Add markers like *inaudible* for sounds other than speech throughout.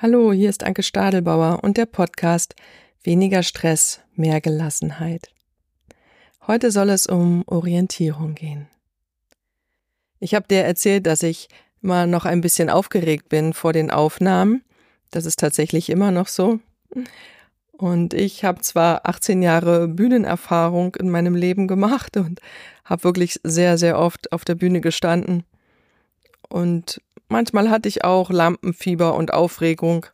Hallo, hier ist Anke Stadelbauer und der Podcast Weniger Stress, mehr Gelassenheit. Heute soll es um Orientierung gehen. Ich habe dir erzählt, dass ich mal noch ein bisschen aufgeregt bin vor den Aufnahmen. Das ist tatsächlich immer noch so. Und ich habe zwar 18 Jahre Bühnenerfahrung in meinem Leben gemacht und habe wirklich sehr, sehr oft auf der Bühne gestanden. Und Manchmal hatte ich auch Lampenfieber und Aufregung.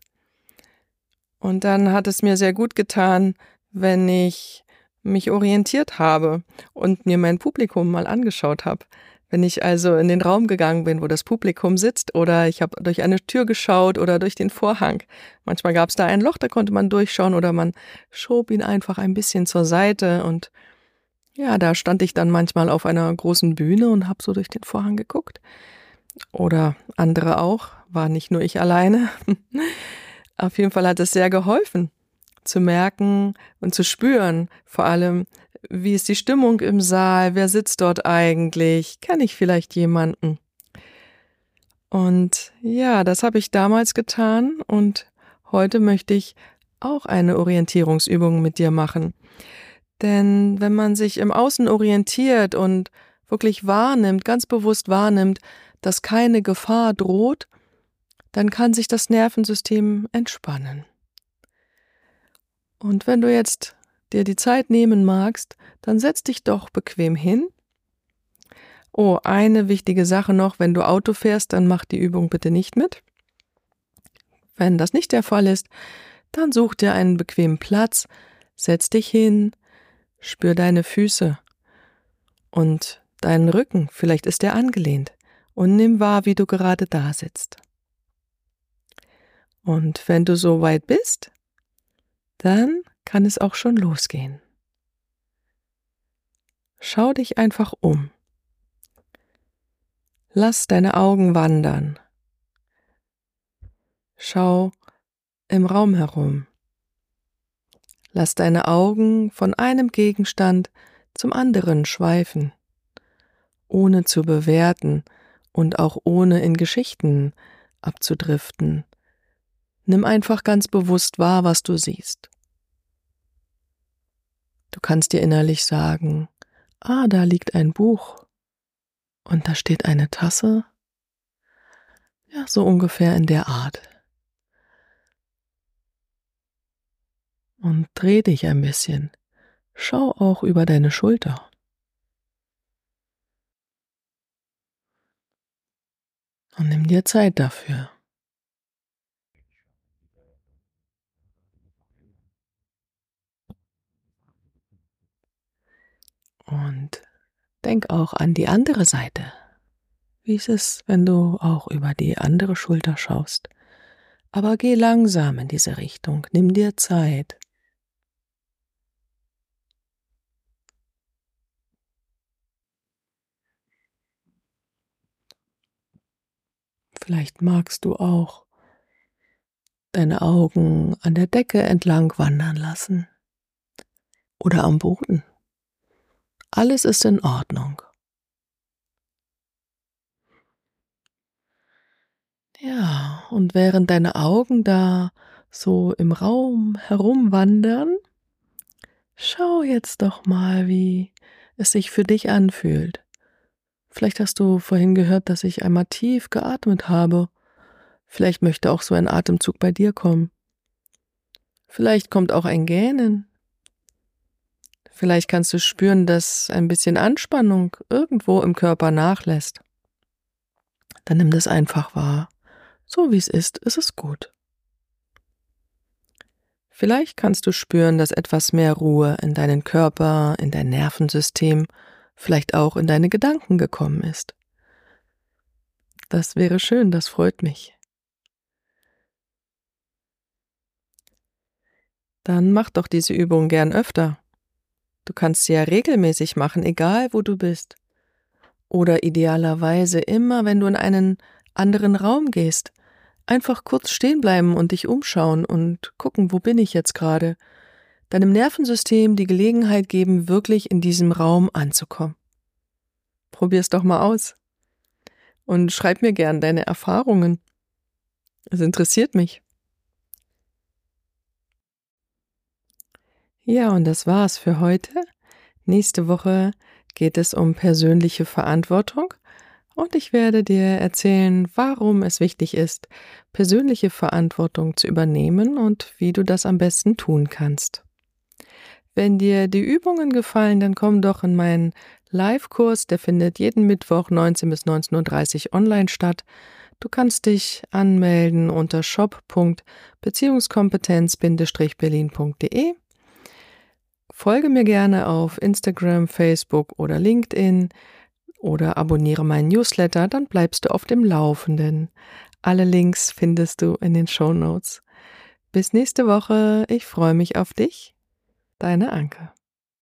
Und dann hat es mir sehr gut getan, wenn ich mich orientiert habe und mir mein Publikum mal angeschaut habe. Wenn ich also in den Raum gegangen bin, wo das Publikum sitzt, oder ich habe durch eine Tür geschaut oder durch den Vorhang. Manchmal gab es da ein Loch, da konnte man durchschauen oder man schob ihn einfach ein bisschen zur Seite und ja, da stand ich dann manchmal auf einer großen Bühne und habe so durch den Vorhang geguckt oder andere auch, war nicht nur ich alleine. *laughs* Auf jeden Fall hat es sehr geholfen, zu merken und zu spüren, vor allem, wie ist die Stimmung im Saal, wer sitzt dort eigentlich, kenne ich vielleicht jemanden. Und ja, das habe ich damals getan und heute möchte ich auch eine Orientierungsübung mit dir machen. Denn wenn man sich im Außen orientiert und wirklich wahrnimmt, ganz bewusst wahrnimmt, dass keine Gefahr droht, dann kann sich das Nervensystem entspannen. Und wenn du jetzt dir die Zeit nehmen magst, dann setz dich doch bequem hin. Oh, eine wichtige Sache noch, wenn du Auto fährst, dann mach die Übung bitte nicht mit. Wenn das nicht der Fall ist, dann such dir einen bequemen Platz, setz dich hin, spür deine Füße und deinen Rücken, vielleicht ist er angelehnt und nimm wahr, wie du gerade da sitzt. Und wenn du so weit bist, dann kann es auch schon losgehen. Schau dich einfach um. Lass deine Augen wandern. Schau im Raum herum. Lass deine Augen von einem Gegenstand zum anderen schweifen, ohne zu bewerten, und auch ohne in Geschichten abzudriften. Nimm einfach ganz bewusst wahr, was du siehst. Du kannst dir innerlich sagen, ah, da liegt ein Buch und da steht eine Tasse. Ja, so ungefähr in der Art. Und dreh dich ein bisschen. Schau auch über deine Schulter. Und nimm dir Zeit dafür. Und denk auch an die andere Seite. Wie ist es, wenn du auch über die andere Schulter schaust? Aber geh langsam in diese Richtung, nimm dir Zeit. Vielleicht magst du auch deine Augen an der Decke entlang wandern lassen oder am Boden. Alles ist in Ordnung. Ja, und während deine Augen da so im Raum herumwandern, schau jetzt doch mal, wie es sich für dich anfühlt. Vielleicht hast du vorhin gehört, dass ich einmal tief geatmet habe. Vielleicht möchte auch so ein Atemzug bei dir kommen. Vielleicht kommt auch ein Gähnen. Vielleicht kannst du spüren, dass ein bisschen Anspannung irgendwo im Körper nachlässt. Dann nimm das einfach wahr. So wie es ist, ist es gut. Vielleicht kannst du spüren, dass etwas mehr Ruhe in deinen Körper, in dein Nervensystem vielleicht auch in deine Gedanken gekommen ist. Das wäre schön, das freut mich. Dann mach doch diese Übung gern öfter. Du kannst sie ja regelmäßig machen, egal wo du bist. Oder idealerweise immer, wenn du in einen anderen Raum gehst. Einfach kurz stehen bleiben und dich umschauen und gucken, wo bin ich jetzt gerade deinem Nervensystem die Gelegenheit geben, wirklich in diesem Raum anzukommen. Probier's doch mal aus. Und schreib mir gern deine Erfahrungen. Es interessiert mich. Ja, und das war's für heute. Nächste Woche geht es um persönliche Verantwortung und ich werde dir erzählen, warum es wichtig ist, persönliche Verantwortung zu übernehmen und wie du das am besten tun kannst. Wenn dir die Übungen gefallen, dann komm doch in meinen Live-Kurs, der findet jeden Mittwoch 19 bis 19.30 Uhr online statt. Du kannst dich anmelden unter shop.beziehungskompetenz-berlin.de. Folge mir gerne auf Instagram, Facebook oder LinkedIn oder abonniere meinen Newsletter, dann bleibst du auf dem Laufenden. Alle Links findest du in den Show Notes. Bis nächste Woche, ich freue mich auf dich. Deine Anke.